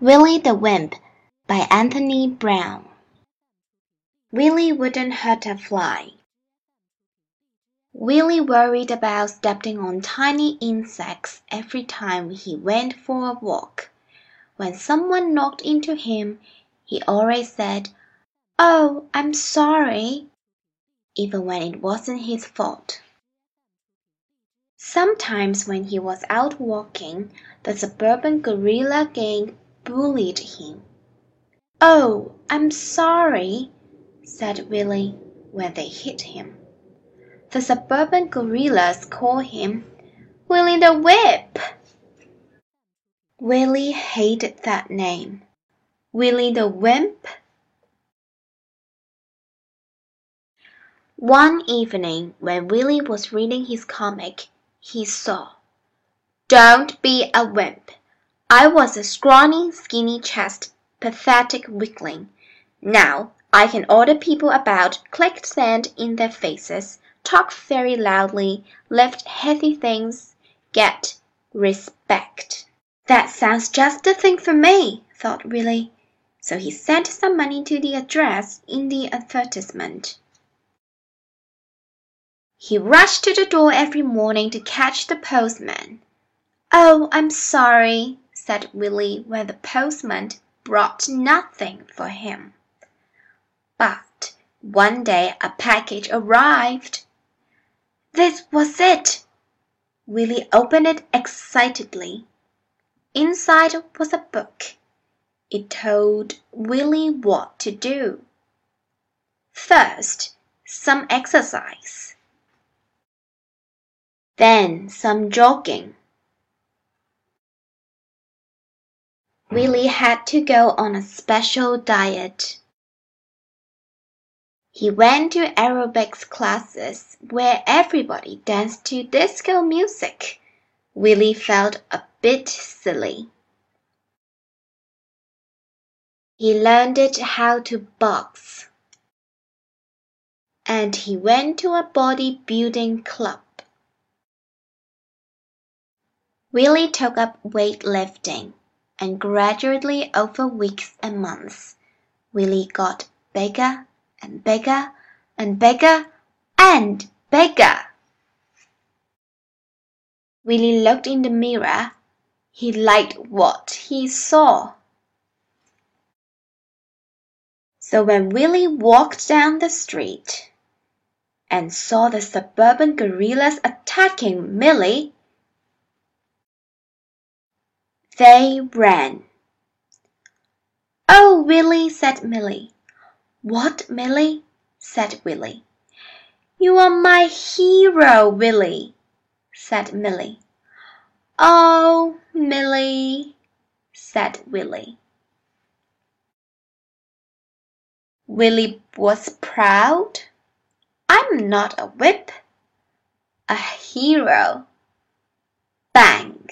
Willy the Wimp by Anthony Browne. Willy wouldn't hurt a fly. Willy worried about stepping on tiny insects every time he went for a walk. When someone knocked into him, he always said, "Oh, I'm sorry," even when it wasn't his fault. Sometimes when he was out walking, the suburban gorilla gang bullied him. "Oh, I'm sorry," said Willy when they hit him. The suburban gorillas called him "Willy the Whip." Willy hated that name. Willy the Wimp. One evening when Willie was reading his comic, he saw "Don't be a wimp." I was a scrawny, skinny chested, pathetic weakling. Now I can order people about, click sand in their faces, talk very loudly, lift heavy things, get respect. That sounds just the thing for me, thought Willy. So he sent some money to the address in the advertisement. He rushed to the door every morning to catch the postman. "Oh, I'm sorry," said Willy when the postman brought nothing for him. But one day a package arrived. This was it. Willy opened it excitedly. Inside was a book. It told Willy what to do. First, some exercise. Then some jogging. Willy had to go on a special diet. He went to aerobics classes where everybody danced to disco music. Willy felt a bit silly. He learned how to box. And he went to a bodybuilding club. Willy took up weightlifting and gradually over weeks and months, Willy got bigger and bigger and bigger and bigger. Willy looked in the mirror. He liked what he saw. So when Willy walked down the street and saw the suburban gorillas attacking Millie, they ran. "Oh, Willy!" said Millie. "What, Millie?" said Willy. "You are my hero, Willy," said Millie. "Oh, Millie!" said Willy. Willy was proud. "I'm not a whip. A hero." Bang!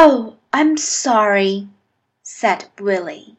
"Oh, I'm sorry," said Willy.